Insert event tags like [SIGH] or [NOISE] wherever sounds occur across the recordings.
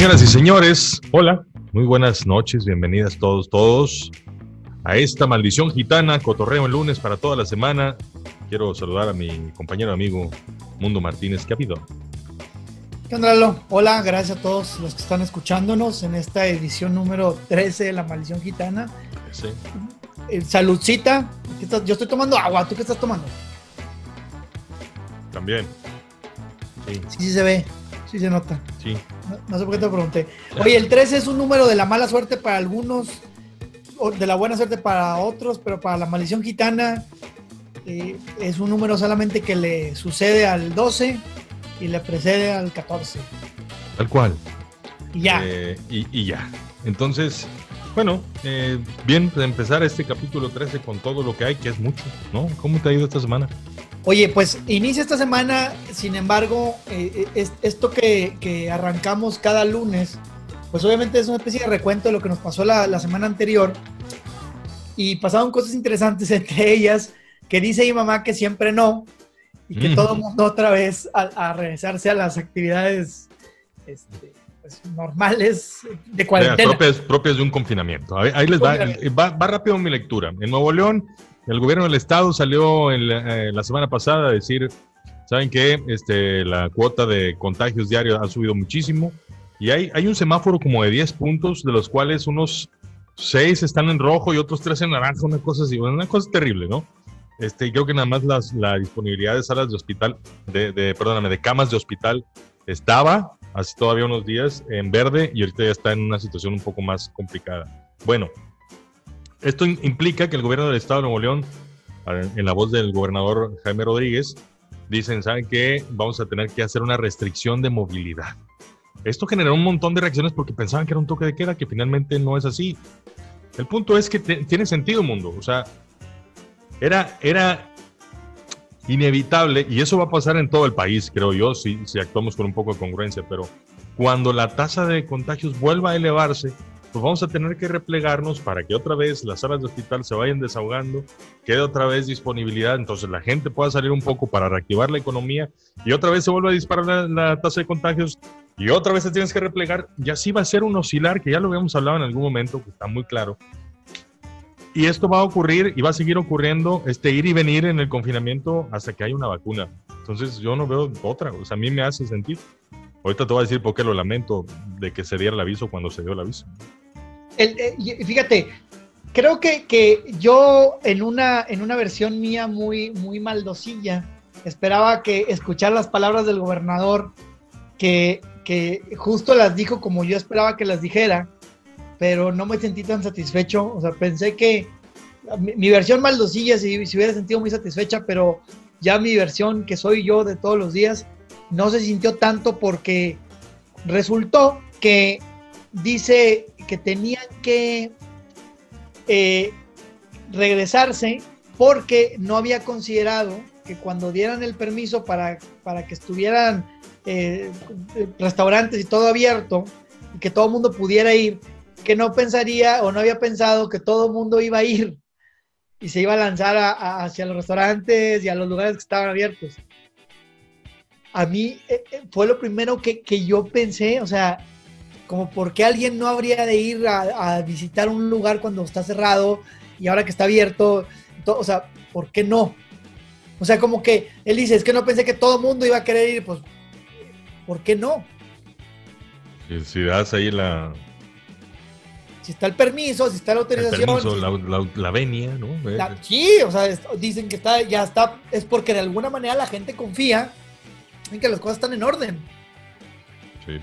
Señoras y señores, hola, muy buenas noches, bienvenidas todos, todos a esta maldición gitana, cotorreo el lunes para toda la semana. Quiero saludar a mi compañero amigo Mundo Martínez, ¿qué ha habido? ¿Qué onda, Lalo? Hola, gracias a todos los que están escuchándonos en esta edición número 13 de La Maldición Gitana. Sí. Eh, saludcita. Yo estoy tomando agua, ¿tú qué estás tomando? También. Sí, Sí, sí se ve, sí se nota. sí. No, no sé por qué te pregunté. Oye, el 13 es un número de la mala suerte para algunos, o de la buena suerte para otros, pero para la maldición gitana eh, es un número solamente que le sucede al 12 y le precede al 14. Tal cual. Y ya. Eh, y, y ya. Entonces, bueno, eh, bien de empezar este capítulo 13 con todo lo que hay, que es mucho, ¿no? ¿Cómo te ha ido esta semana? Oye, pues inicia esta semana, sin embargo, eh, es- esto que, que arrancamos cada lunes, pues obviamente es una especie de recuento de lo que nos pasó la, la semana anterior. Y pasaron cosas interesantes, [LAUGHS] entre ellas que dice mi mamá que siempre no, y que Mm. todo el mundo otra vez a, a regresarse a las actividades este, pues, normales de cuarentena. propias, propias de un confinamiento. Ahí, ahí les va, va, va rápido mi lectura. En Nuevo León, el gobierno del estado salió eh, la semana pasada a decir, ¿saben qué? Este, la cuota de contagios diarios ha subido muchísimo y hay, un semáforo como de 10 puntos, de los cuales unos 6 están en rojo y otros 3 en naranja, una cosa así, una cosa terrible, ¿no? Este, creo que nada más las, la disponibilidad de salas de hospital, de, de, perdóname, de camas de hospital estaba hace todavía unos días en verde y ahorita ya está en una situación un poco más complicada. Bueno, esto implica que el gobierno del estado de Nuevo León, en la voz del gobernador Jaime Rodríguez, dicen, ¿saben qué? Vamos a tener que hacer una restricción de movilidad. Esto generó un montón de reacciones porque pensaban que era un toque de queda, que finalmente no es así. El punto es que tiene sentido, mundo. O sea, era, era inevitable, y eso va a pasar en todo el país, creo yo, si actuamos con un poco de congruencia, pero cuando la tasa de contagios vuelva a elevarse, pues vamos a tener que replegarnos para que otra vez las salas de hospital se vayan desahogando, quede otra vez disponibilidad, entonces la gente pueda salir un poco para reactivar la economía y otra vez se vuelve a disparar la, la tasa de contagios y otra vez te tienes que replegar y así va a ser un oscilar que ya lo habíamos hablado en algún momento, que está muy claro. Y esto va a ocurrir y va a seguir ocurriendo, este ir y venir en el confinamiento hasta que haya una vacuna. Entonces yo no veo otra, o sea, a mí me hace sentir. Ahorita te voy a decir por qué lo lamento de que se diera el aviso cuando se dio el aviso. El- eh, fíjate, creo que, que yo en una, en una versión mía muy, muy maldosilla, esperaba que escuchar las palabras del gobernador, que, que justo las dijo como yo esperaba que las dijera, pero no me sentí tan satisfecho. O sea, pensé que mi, mi versión maldosilla se hubiera sentido muy satisfecha, pero ya mi versión, que soy yo de todos los días, no se sintió tanto porque resultó que dice que tenían que eh, regresarse porque no había considerado que cuando dieran el permiso para, para que estuvieran eh, restaurantes y todo abierto y que todo el mundo pudiera ir, que no pensaría o no había pensado que todo el mundo iba a ir y se iba a lanzar a- hacia los restaurantes y a los lugares que estaban abiertos. A mí eh, eh, fue lo primero que, que yo pensé, o sea, como por qué alguien no habría de ir a, a visitar un lugar cuando está cerrado y ahora que está abierto, to- o sea, ¿por qué no? O sea, como que él dice, es que no pensé que todo el mundo iba a querer ir, pues, ¿por qué no? Si, si das ahí la, Si está el permiso, si está la el autorización. permiso, si- la, la, la venia, ¿no? Eh, la- sí, o sea, es- dicen que está, ya está, es porque de alguna manera la gente confía en que las cosas están en orden. sí.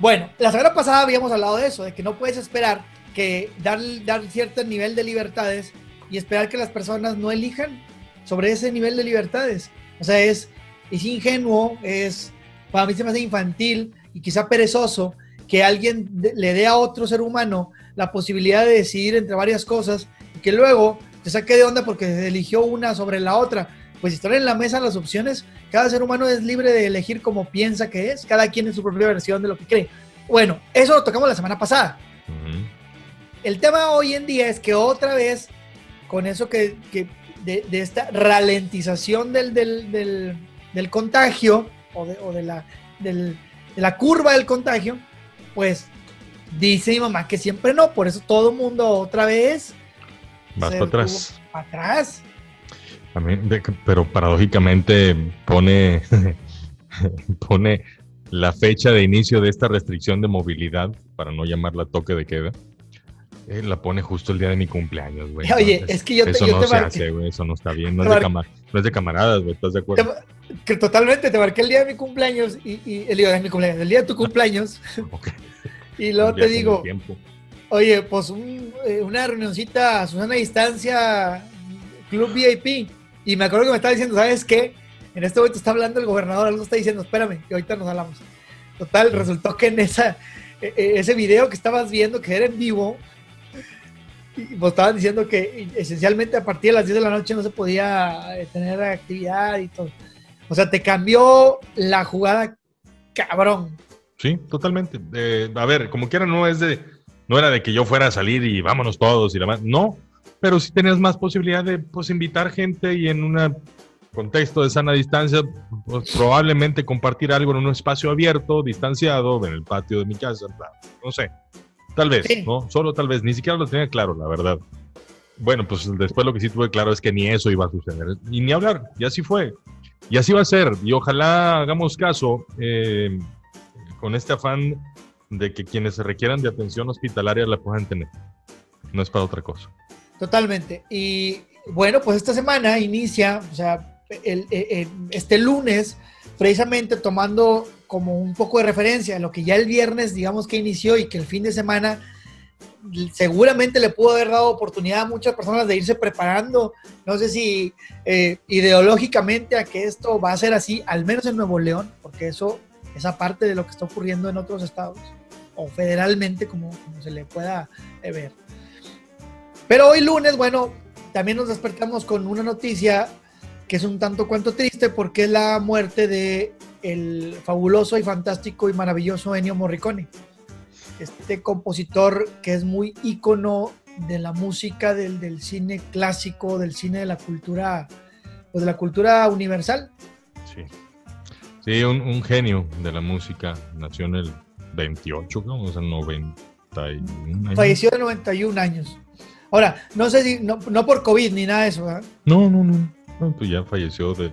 Bueno, la semana pasada habíamos hablado de eso, de que no puedes esperar que dar, dar cierto nivel de libertades y esperar que las personas no elijan sobre ese nivel de libertades. O sea, es, es ingenuo, es, para mí se me hace infantil y quizá perezoso que alguien de- le dé a otro ser humano la posibilidad de decidir entre varias cosas y que luego te saque de onda porque eligió una sobre la otra. Pues si están en la mesa las opciones, cada ser humano es libre de elegir como piensa que es, cada quien es su propia versión de lo que cree. Bueno, eso lo tocamos la semana pasada. El tema hoy en día es que otra vez, con eso que, que de, de esta ralentización del, del, del- del contagio o, de, o de la, del- de la curva del contagio, pues dice mi mamá que siempre no, por eso todo el mundo otra vez Vas para atrás. Para atrás. Pero paradójicamente pone, [LAUGHS] pone la fecha de inicio de esta restricción de movilidad, para no llamarla toque de queda, eh, la pone justo el día de mi cumpleaños, güey. Oye, es que yo te Eso no se hace, güey, eso no está bien, no es, de, no es de camaradas, güey, ¿estás de acuerdo? que totalmente, te marqué el día de mi cumpleaños y, y el día de mi cumpleaños, el día de tu cumpleaños. [LAUGHS] Y luego te digo, oye, pues eh, una reunioncita a Susana Distancia, Club VIP. Y me acuerdo que me estaba diciendo, ¿sabes qué? En este momento está hablando el gobernador, algo está diciendo, espérame, que ahorita nos hablamos. Total, resultó que en esa, e, e, ese video que estabas viendo, que era en vivo, y pues estaban diciendo que esencialmente a partir de las 10 de la noche no se podía eh, tener actividad y todo. O sea, te cambió la jugada cabrón. Sí, totalmente. a ver, como quiera, no es de, no era de que yo fuera a salir y vámonos todos y demás. No, pero sí tenías más posibilidad de pues, invitar gente y en un contexto de sana distancia, pues, probablemente compartir algo en un espacio abierto, distanciado, en el patio de mi casa, no sé, tal vez, ¿no? Solo tal vez, ni siquiera lo tenía claro, la verdad. Bueno, pues después lo que sí tuve claro es que ni eso iba a suceder, y ni hablar, y así fue, y así va a ser, y ojalá hagamos caso eh, con este afán de que quienes se requieran de atención hospitalaria la puedan tener. No es para otra cosa. Totalmente. Y bueno, pues esta semana inicia, o sea, este lunes, precisamente tomando como un poco de referencia lo que ya el viernes, digamos que inició y que el fin de semana seguramente le pudo haber dado oportunidad a muchas personas de irse preparando, no sé si eh, ideológicamente a que esto va a ser así, al menos en Nuevo León, porque eso es aparte de lo que está ocurriendo en otros estados o federalmente como, se le pueda eh, ver. Pero hoy lunes, bueno, también nos despertamos con una noticia que es un tanto cuanto triste porque es la muerte de el fabuloso y fantástico y maravilloso Ennio Morricone. Este compositor que es muy ícono de la música, del, del cine clásico, del cine de la cultura, pues de la cultura universal. Sí. Sí, un, genio de la música. Nació en el 28, ¿no? o sea, 91 años. Falleció de 91 años. Ahora, no sé si, no, por COVID ni nada de eso, ¿verdad? No, no, no. pues ya falleció de...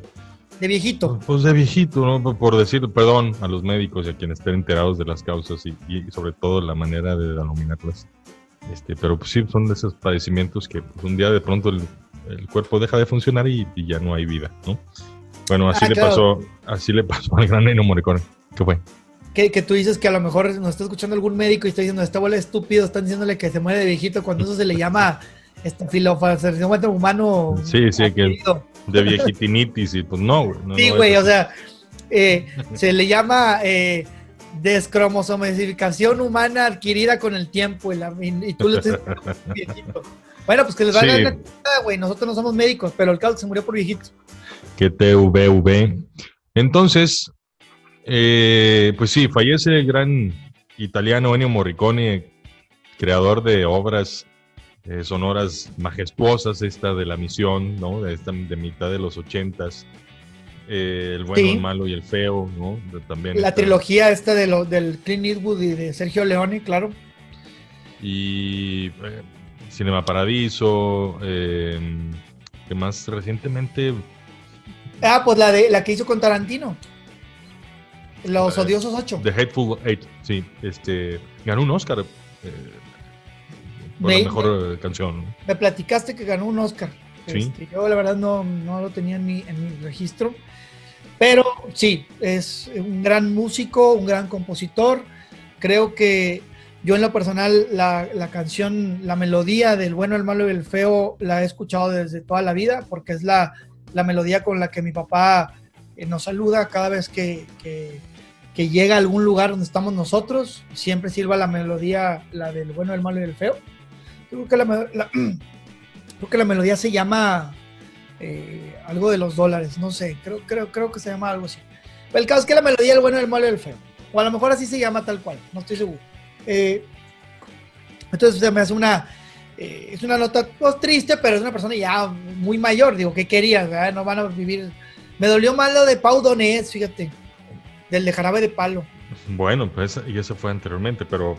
De viejito. Pues de viejito, ¿no? Por decir, perdón a los médicos y a quienes estén enterados de las causas y, sobre todo la manera de denominarlas. Este, pero pues sí, son de esos padecimientos que pues, un día de pronto el, cuerpo deja de funcionar y, y, ya no hay vida, ¿no? Bueno, así ah, le pasó, así le pasó al gran Ennio Morricone. ¿Qué fue? Que, tú dices que a lo mejor nos está escuchando algún médico y está diciendo, esta bola estúpido, están diciéndole que se muere de viejito, cuando eso se le llama este filofacción humano. Sí, sí, que de viejitinitis y pues no, güey. sí, güey, o sea, eh, [LAUGHS] se le llama eh, descromosomesificación humana adquirida con el tiempo y, tú le dices viejito. Bueno, pues que les van a dar güey, nosotros no somos médicos, pero el caso se murió por viejito que TVV. Entonces, eh, pues sí, fallece el gran italiano Ennio Morricone, creador de obras eh, sonoras majestuosas, esta de la misión, ¿no? De, esta, de mitad de los ochentas. Eh, el bueno, el malo y el feo, ¿no? también la trilogía esta de lo, del Clint Eastwood y de Sergio Leone, claro. Y Cinema Paradiso, que más recientemente Ah, pues la de la que hizo con Tarantino. Los odiosos ocho. The Hateful Eight, sí. Este, ganó un Oscar eh, por la mejor eh, canción. Me platicaste que ganó un Oscar. Sí. Este, yo la verdad no, lo tenía en mi, en mi registro. Pero sí, es un gran músico, un gran compositor. Creo que yo en lo personal la, la, canción, la melodía del bueno, el malo y el feo la he escuchado desde toda la vida porque es la la melodía con la que mi papá eh, nos saluda cada vez que, llega a algún lugar donde estamos nosotros. Siempre sirva la melodía, la del bueno, el malo y el feo. Creo que la, [CLEARS THROAT] que la melodía se llama eh, algo de los dólares, no sé, creo, creo, creo que se llama algo así. el caso es que la melodía del bueno, el malo y el feo. O a lo mejor así se llama tal cual, no estoy seguro. Eh, entonces se me hace una, eh, es una nota pues, triste, pero es una persona ya muy mayor. Digo, ¿qué querías? No van a vivir. Me dolió más lo de Pau Donés, fíjate, del de Jarabe de Palo. Bueno, pues y eso fue anteriormente, pero...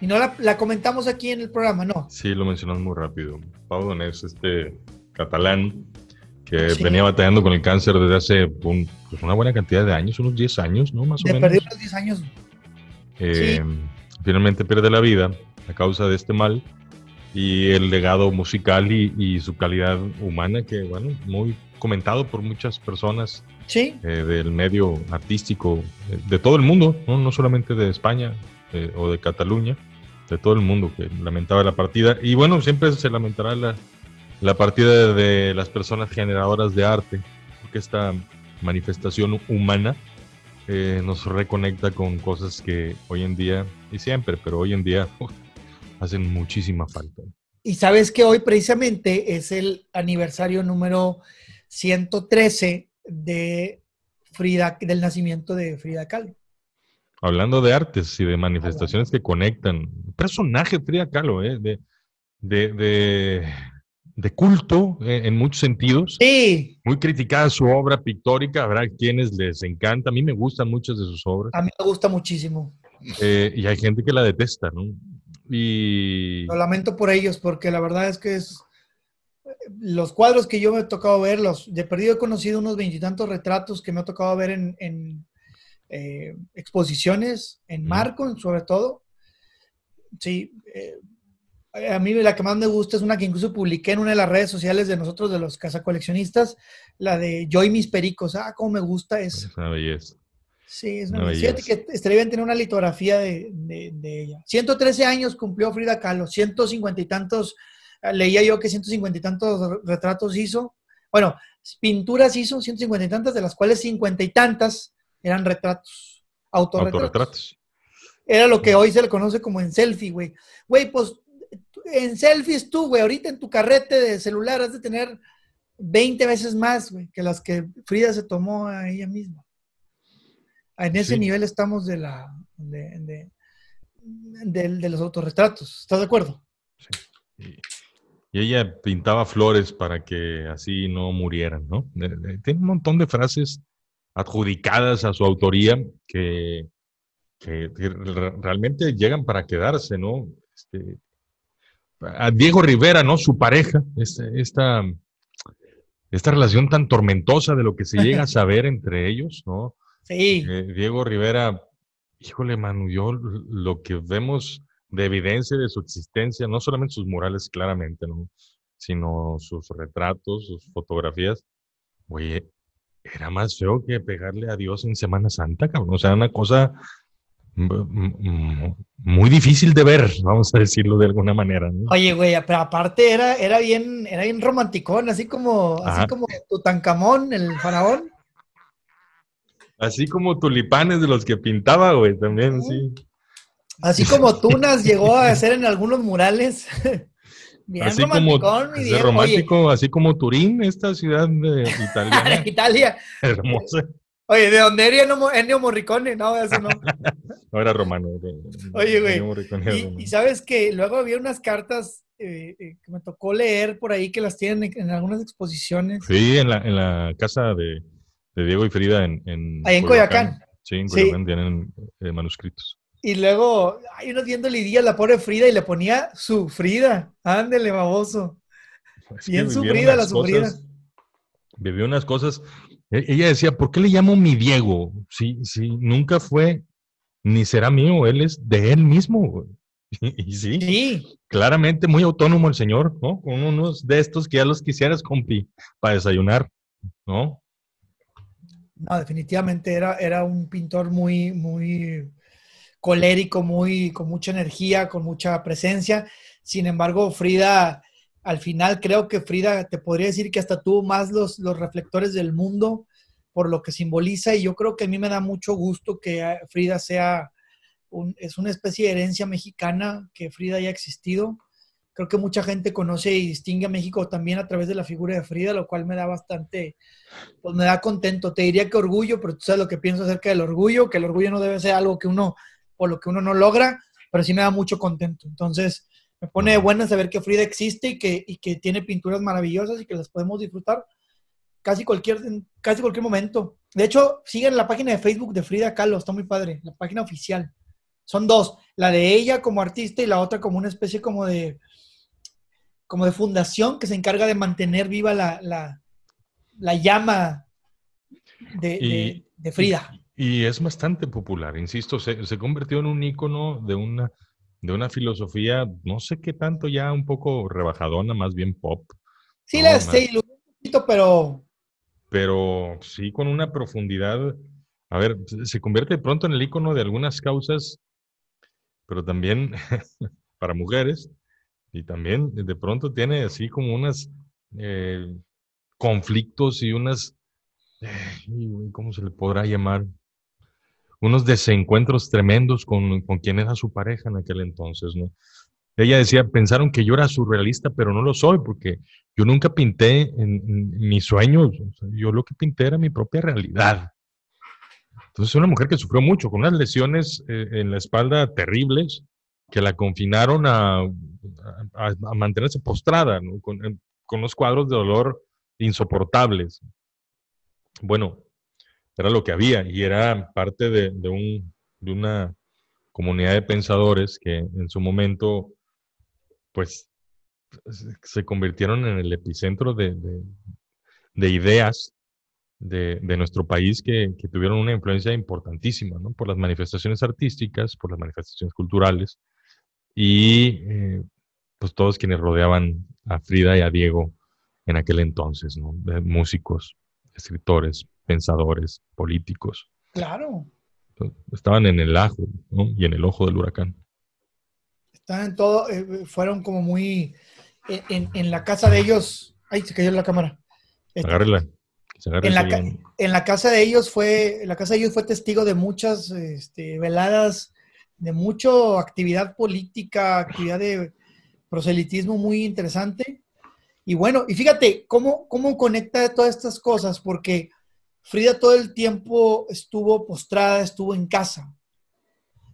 Y no la, comentamos aquí en el programa, ¿no? Sí, lo mencionamos muy rápido. Pau Donés, este catalán, que venía batallando con el cáncer desde hace pues una buena cantidad de años, unos 10 años, ¿no? Más o menos. Perdió unos 10 años. Eh, finalmente pierde la vida a causa de este mal y el legado musical y, su calidad humana, que, bueno, muy comentado por muchas personas ¿Sí? Eh, del medio artístico de todo el mundo, no, solamente de España eh, o de Cataluña, de todo el mundo que lamentaba la partida. Y bueno, siempre se lamentará la, la partida de las personas generadoras de arte, porque esta manifestación humana eh, nos reconecta con cosas que hoy en día, y siempre, pero hoy en día hacen muchísima falta. Y sabes que hoy precisamente es el aniversario número 113 de Frida, del nacimiento de Frida Kahlo. Hablando de artes y de manifestaciones que conectan, personaje Frida Kahlo, ¿eh? de, de, de, culto eh, en muchos sentidos. Sí. Muy criticada su obra pictórica, habrá quienes les encanta, a mí me gustan muchas de sus obras. A mí me gusta muchísimo. Eh, y hay gente que la detesta, ¿no? Y... Lo lamento por ellos, porque la verdad es que es los cuadros que yo me he tocado ver, los de perdido he conocido unos veintitantos retratos que me ha tocado ver en, eh, exposiciones, en Marco, sobre todo. Sí, eh, a mí la que más me gusta es una que incluso publiqué en una de las redes sociales de nosotros, de los cazacoleccionistas, la de Yo y mis pericos. Ah, cómo me gusta eso. Es una belleza. Sí, es una, belleza. que estaría bien tener una litografía de, de, de, ella. 113 años cumplió Frida Kahlo, 150 y tantos leía yo que 150 y tantos retratos hizo. Bueno, pinturas hizo 150 y tantas, de las cuales 50 y tantas eran retratos, autorretratos. Era lo que hoy se le conoce como en selfie, güey. Güey, pues en selfies tú, güey, ahorita en tu carrete de celular has de tener 20 veces más, güey, que las que Frida se tomó a ella misma. En ese nivel estamos de la de, de, los autorretratos. ¿Estás de acuerdo? Sí. Y ella pintaba flores para que así no murieran, ¿no? Tiene un montón de frases adjudicadas a su autoría que, realmente llegan para quedarse, ¿no? Este, a Diego Rivera, ¿no? Su pareja, esta, esta, relación tan tormentosa de lo que se llega a [LAUGHS] saber entre ellos, ¿no? Sí. Eh, Diego Rivera, híjole, Manu, yo lo que vemos de evidencia de su existencia, no solamente sus murales claramente, ¿no? sino sus retratos, sus fotografías. Oye, era más feo que pegarle a Dios en Semana Santa, cabrón. O sea, una cosa muy difícil de ver, vamos a decirlo de alguna manera. Oye, güey, pero aparte era, era bien, era bien romanticón, así como, así como Tutankamón, el faraón. Así como tulipanes de los que pintaba, güey, también, sí. Así [LAUGHS] como Tunas llegó a hacer en algunos murales. [LAUGHS] Bien así como, romántico, así como Turín, esta ciudad de [LAUGHS] Italia. Italia. Hermosa. Oye, ¿de dónde era Ennio Morricone? No, eso no. no era romano. Oye, güey. Y, sabes que luego había unas cartas eh, eh, que me tocó leer por ahí que las tienen en, algunas exposiciones. Sí, en la, en la casa de, de Diego y Frida en, en Ahí en Coyacán. Sí, en Coyacán tienen eh, manuscritos. Y luego, hay unos viendo Lidia, la pobre Frida, y le ponía su Frida. Ándele, baboso. Bien sufrida la sufrida. Vivió unas cosas. E, ella decía, ¿por qué le llamo mi Diego? Si, si nunca fue ni será mío, él es de él mismo. [LAUGHS] Y, sí, sí, claramente muy autónomo el señor, ¿no? Con unos de estos que ya los quisieras, compi, para desayunar, ¿no? No, definitivamente era, era un pintor muy, muy colérico, muy, con mucha energía, con mucha presencia. Sin embargo, Frida, al final creo que Frida te podría decir que hasta tuvo más los, los reflectores del mundo por lo que simboliza y yo creo que a mí me da mucho gusto que eh, Frida sea, un, es una especie de herencia mexicana, que Frida haya existido. Creo que mucha gente conoce y distingue a México también a través de la figura de Frida, lo cual me da bastante, pues me da contento. Te diría que orgullo, pero tú sabes lo que pienso acerca del orgullo, que el orgullo no debe ser algo que uno por lo que uno no logra, pero sí me da mucho contento. Entonces, me pone de buena saber que Frida existe y que, y que tiene pinturas maravillosas y que las podemos disfrutar casi cualquier, casi cualquier momento. De hecho, siguen la página de Facebook de Frida Kahlo, está muy padre, la página oficial. Son dos, la de ella como artista y la otra como una especie como de, como de fundación que se encarga de mantener viva la, la, llama de, Frida. Y, es bastante popular, insisto, se, se convirtió en un ícono de una, de una filosofía, no sé qué tanto ya un poco rebajadona, más bien pop. Sí, la sé, un poquito, pero... Pero sí con una profundidad, a ver, se convierte de pronto en el ícono de algunas causas, pero también [LAUGHS] para mujeres, y también de pronto tiene así como unas eh, conflictos y unas, ¿cómo se le podrá llamar? Unos desencuentros tremendos con, con quien era su pareja en aquel entonces, ¿no? Ella decía, pensaron que yo era surrealista, pero no lo soy, porque yo nunca pinté en, mis sueños, yo lo que pinté era mi propia realidad. Entonces, es una mujer que sufrió mucho, con unas lesiones eh, en la espalda terribles, que la confinaron a, a, mantenerse postrada, con, con los cuadros de dolor insoportables. Bueno, era lo que había y era parte de, de, un, de una comunidad de pensadores que en su momento, pues, se convirtieron en el epicentro de, de ideas de, nuestro país que, que, tuvieron una influencia importantísima, ¿no? Por las manifestaciones artísticas, por las manifestaciones culturales y eh, pues todos quienes rodeaban a Frida y a Diego en aquel entonces, ¿no? músicos, escritores, pensadores, políticos. Claro. Estaban en el ajo ¿no? y en el ojo del huracán. Estaban todo, eh, fueron como muy en, en, la casa de ellos. Ay, se cayó la cámara. Este, Agárrela. En la, en la, casa de ellos fue, la casa de ellos fue testigo de muchas este, veladas, de mucha actividad política, actividad de proselitismo muy interesante. Y bueno, y fíjate cómo, cómo conecta todas estas cosas, porque Frida todo el tiempo estuvo postrada, estuvo en casa.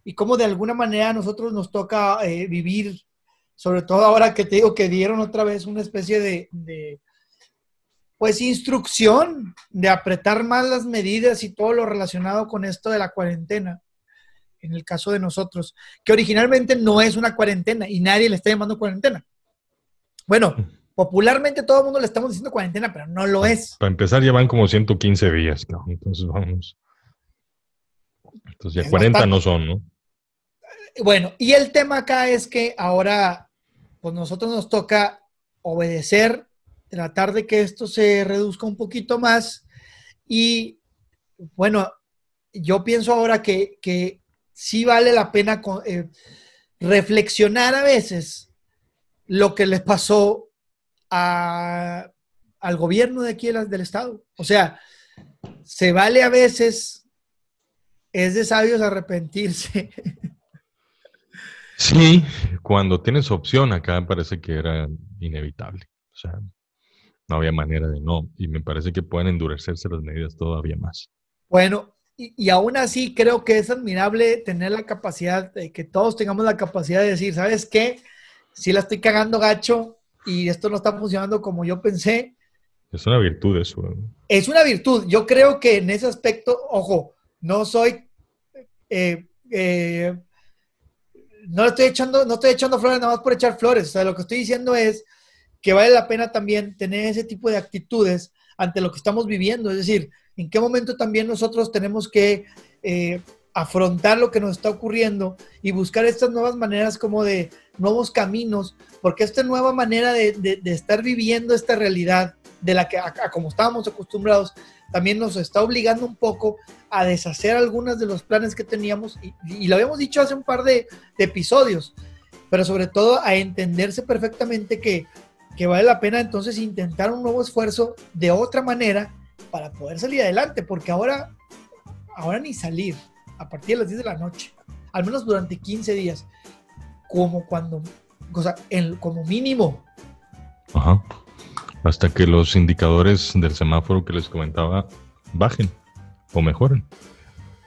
Y cómo de alguna manera a nosotros nos toca eh, vivir, sobre todo ahora que te digo que dieron otra vez una especie de, de, pues, instrucción de apretar más las medidas y todo lo relacionado con esto de la cuarentena en el caso de nosotros, que originalmente no es una cuarentena y nadie le está llamando cuarentena. Bueno, popularmente todo el mundo le estamos diciendo cuarentena, pero no lo es. Para empezar, ya van como 115 días, ¿no? Entonces vamos. Entonces ya 40 no son, ¿no? Bueno, y el tema acá es que ahora, pues nosotros nos toca obedecer, tratar de que esto se reduzca un poquito más y, bueno, yo pienso ahora que, que sí vale la pena eh, reflexionar a veces lo que les pasó al gobierno de aquí del Estado. O sea, se vale a veces, es de sabios arrepentirse. Sí, cuando tienes opción acá parece que era inevitable. O sea, no había manera de no. Y me parece que pueden endurecerse las medidas todavía más. Bueno, y, aún así creo que es admirable tener la capacidad, de que todos tengamos la capacidad de decir, ¿sabes qué? Si la estoy cagando gacho y esto no está funcionando como yo pensé. Es una virtud eso. Es una virtud. Yo creo que en ese aspecto, ojo, no soy... Eh, eh, no estoy echando, no estoy echando flores nada más por echar flores. O sea, lo que estoy diciendo es que vale la pena también tener ese tipo de actitudes ante lo que estamos viviendo. Es decir, en qué momento también nosotros tenemos que eh, afrontar lo que nos está ocurriendo y buscar estas nuevas maneras como de nuevos caminos, porque esta nueva manera de, estar viviendo esta realidad de la que como estábamos acostumbrados, también nos está obligando un poco a deshacer algunos de los planes que teníamos y, lo habíamos dicho hace un par de, episodios, pero sobre todo a entenderse perfectamente que, que vale la pena entonces intentar un nuevo esfuerzo de otra manera para poder salir adelante, porque ahora, ahora ni salir a partir de las 10 de la noche, al menos durante 15 días, como cuando, o sea, como mínimo. Ajá. Hasta que los indicadores del semáforo que les comentaba bajen o mejoren.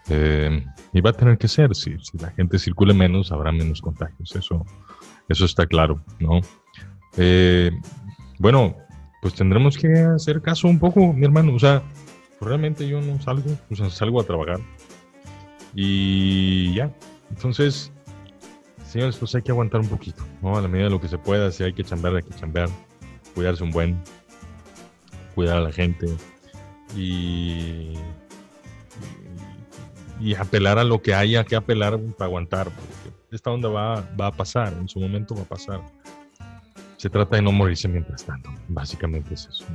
Eh, y va a tener que ser, si, la gente circule menos, habrá menos contagios, eso, eso está claro, ¿no? Eh, bueno, pues tendremos que hacer caso un poco, mi hermano. O sea, realmente yo no salgo, pues salgo a trabajar. Y ya. Entonces, señores, pues hay que aguantar un poquito, ¿no? A la medida de lo que se pueda, si hay que chambear, hay que chambear, cuidarse un buen, cuidar a la gente y, y, apelar a lo que haya que apelar para aguantar, porque esta onda va, va a pasar, en su momento va a pasar. Se trata de no morirse mientras tanto, básicamente es eso.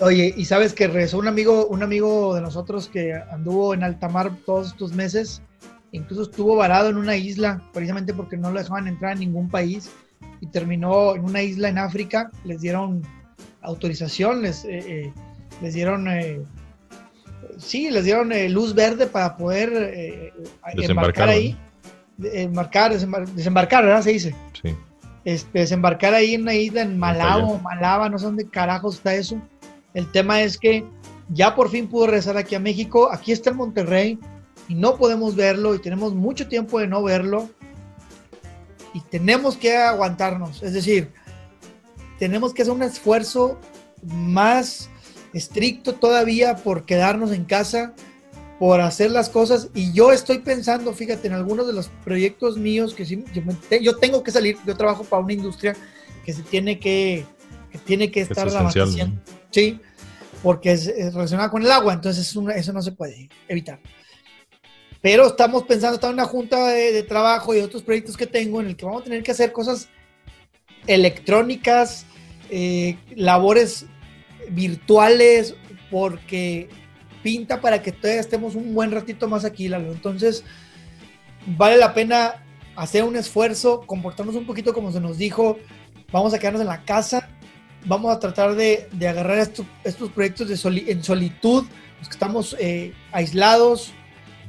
Oye, y sabes que regresó un amigo, un amigo de nosotros que anduvo en alta mar todos estos meses, incluso estuvo varado en una isla, precisamente porque no lo dejaban entrar a ningún país, y terminó en una isla en África, les dieron autorización, les, eh, eh, les dieron, eh, sí, les dieron luz verde para poder embarcar ahí, embarcar, desembarcar, ¿verdad? Se dice. Sí. Este, desembarcar ahí en una isla en Malabo, Malaba, no sé dónde carajos está eso el tema es que ya por fin pudo regresar aquí a México. Aquí está el Monterrey y no podemos verlo y tenemos mucho tiempo de no verlo. Y tenemos que aguantarnos. Es decir, tenemos que hacer un esfuerzo más estricto todavía por quedarnos en casa, por hacer las cosas. Y yo estoy pensando, fíjate, en algunos de los proyectos míos que sí, yo, tengo que salir. Yo trabajo para una industria que se tiene que, que tiene que estar abasteciendo. Sí, porque es, relacionada con el agua, entonces eso no se puede evitar. Pero estamos pensando, está una junta de, trabajo y otros proyectos que tengo en el que vamos a tener que hacer cosas electrónicas, eh, labores virtuales, porque pinta para que todavía estemos un buen ratito más aquí, Lalo. Entonces, vale la pena hacer un esfuerzo, comportarnos un poquito como se nos dijo, vamos a quedarnos en la casa, vamos a tratar de, agarrar estos, proyectos de en solitud, los que estamos eh, aislados,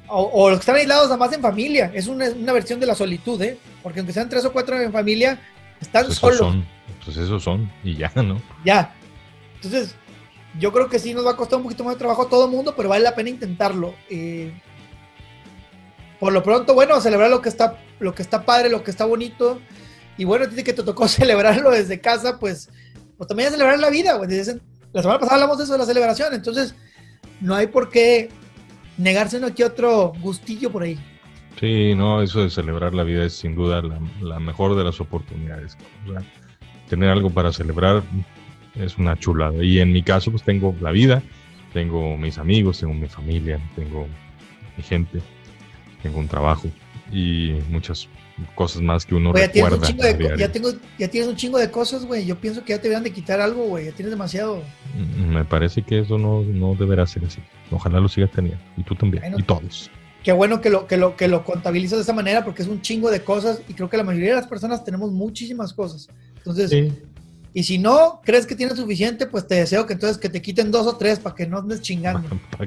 o, los que están aislados nada más en familia. Es una, versión de la solitud, ¿eh? Porque aunque sean tres o cuatro en familia, están pues solos. Son, pues esos son, y ya, ¿no? Ya. Entonces, yo creo que sí nos va a costar un poquito más de trabajo a todo el mundo, pero vale la pena intentarlo. Eh, por lo pronto, bueno, celebrar lo que está, lo que está padre, lo que está bonito. Y bueno, tiene que te tocó [LAUGHS] celebrarlo desde casa, pues pues también a celebrar la vida, güey. La semana pasada hablamos de eso, de la celebración, entonces no hay por qué negarse uno aquí otro gustillo por ahí. Sí, no, eso de celebrar la vida es sin duda la, mejor de las oportunidades. tener algo para celebrar es una chulada. Y en mi caso, pues tengo la vida, tengo mis amigos, tengo mi familia, tengo mi gente, tengo un trabajo y muchas cosas más que uno recuerda. ya, tengo, ya tienes un chingo de cosas, güey. Yo pienso que ya te deberían de quitar algo, güey. Ya tienes demasiado. Mm, me parece que eso no, no deberá ser así. Ojalá lo sigas teniendo. Y tú también. y todos. Qué bueno que lo, que, lo, que lo contabilizas de esa manera porque es un chingo de cosas y creo que la mayoría de las personas tenemos muchísimas cosas. Entonces, y si no crees que tienes suficiente, pues te deseo que entonces que te quiten dos o tres para que no andes chingando. [LAUGHS]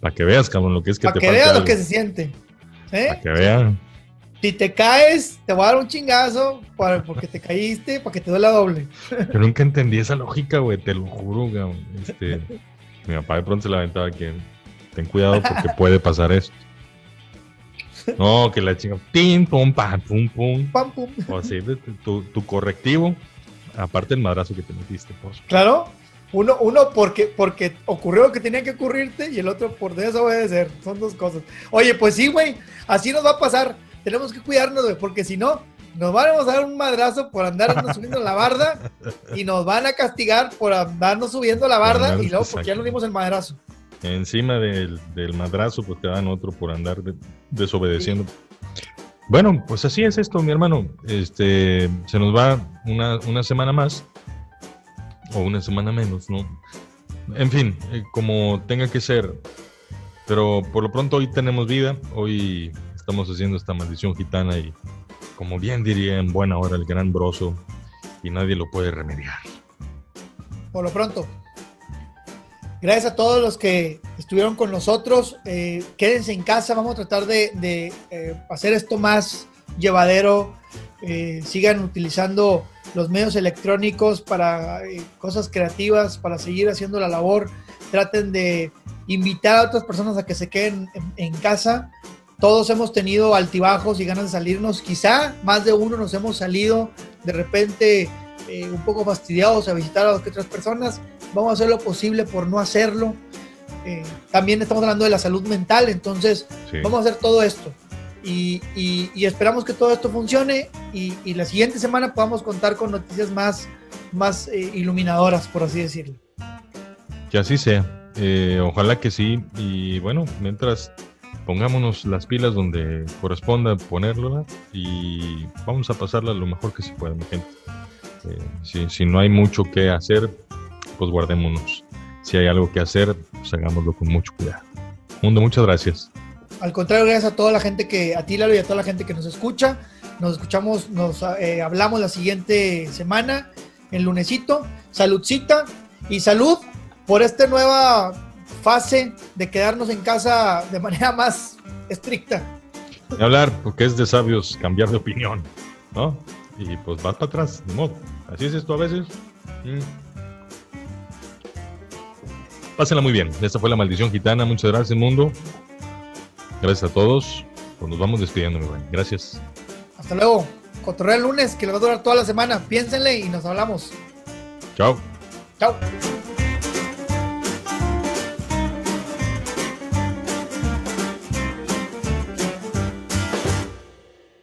Para que, veas, cabrón, lo que es que te Para que veas lo que se siente. ¿eh? Para que vean si te caes, te voy a dar un chingazo para, porque te caíste, para que te duela doble. Yo nunca entendí esa lógica, güey, te lo juro, güey. Este, mi papá de pronto se la aventaba que ten cuidado porque puede pasar esto. No, que la chinga, pim, pum, pam, pum, pum. Pam, pum. O así, tu, tu correctivo, aparte el madrazo que te metiste, pues. Claro, uno, uno porque, porque ocurrió lo que tenía que ocurrirte y el otro por desobedecer. Son dos cosas. Oye, pues sí, güey, así nos va a pasar tenemos que cuidarnos, güey, porque si no, nos vamos a dar un madrazo por andarnos [LAUGHS] subiendo la barda y nos van a castigar por andarnos subiendo la barda y luego porque ya nos dimos el madrazo. Encima del, madrazo, pues te dan otro por andar desobedeciendo. Bueno, pues así es esto, mi hermano. Este, se nos va una, una semana más o una semana menos, ¿no? En fin, eh, como tenga que ser. Pero por lo pronto hoy tenemos vida, hoy estamos haciendo esta maldición gitana y como bien diría en buena hora el gran broso y nadie lo puede remediar. Por lo pronto, gracias a todos los que estuvieron con nosotros. Eh, quédense en casa, vamos a tratar de, eh, hacer esto más llevadero. Eh, sigan utilizando los medios electrónicos para cosas creativas, para seguir haciendo la labor. Traten de invitar a otras personas a que se queden en casa todos hemos tenido altibajos y ganas de salirnos. Quizá más de uno nos hemos salido de repente eh, un poco fastidiados a visitar a otras personas. Vamos a hacer lo posible por no hacerlo. eh, también estamos hablando de la salud mental, entonces vamos a hacer todo esto. Y, esperamos que todo esto funcione y, la siguiente semana podamos contar con noticias más, más eh, iluminadoras, por así decirlo. Que así sea. Eh, ojalá que sí. Y bueno, mientras pongámonos las pilas donde corresponda ponerlo y vamos a pasarla lo mejor que se pueda, mi gente. si, si no hay mucho que hacer, pues guardémonos si hay algo que hacer, pues hagámoslo con mucho cuidado. Mundo, muchas gracias. Al contrario, gracias a toda la gente que, a ti Lalo y a toda la gente que nos escucha. Nos escuchamos, nos eh, hablamos la siguiente semana, el lunesito. Saludcita y salud por esta nueva fase de quedarnos en casa de manera [LAUGHS] más estricta. Y hablar, porque es de sabios cambiar de opinión, ¿no? Y pues vas para atrás, de modo. Así es esto a veces. Mm. Pásenla muy bien. Esta fue la maldición gitana. Muchas gracias, mundo. Gracias a todos. Pues nos vamos despidiendo, mi buen. Gracias. Hasta luego. Cotorrea el lunes, que le va a durar toda la semana. Piénsenle y nos hablamos. Chao. Chao.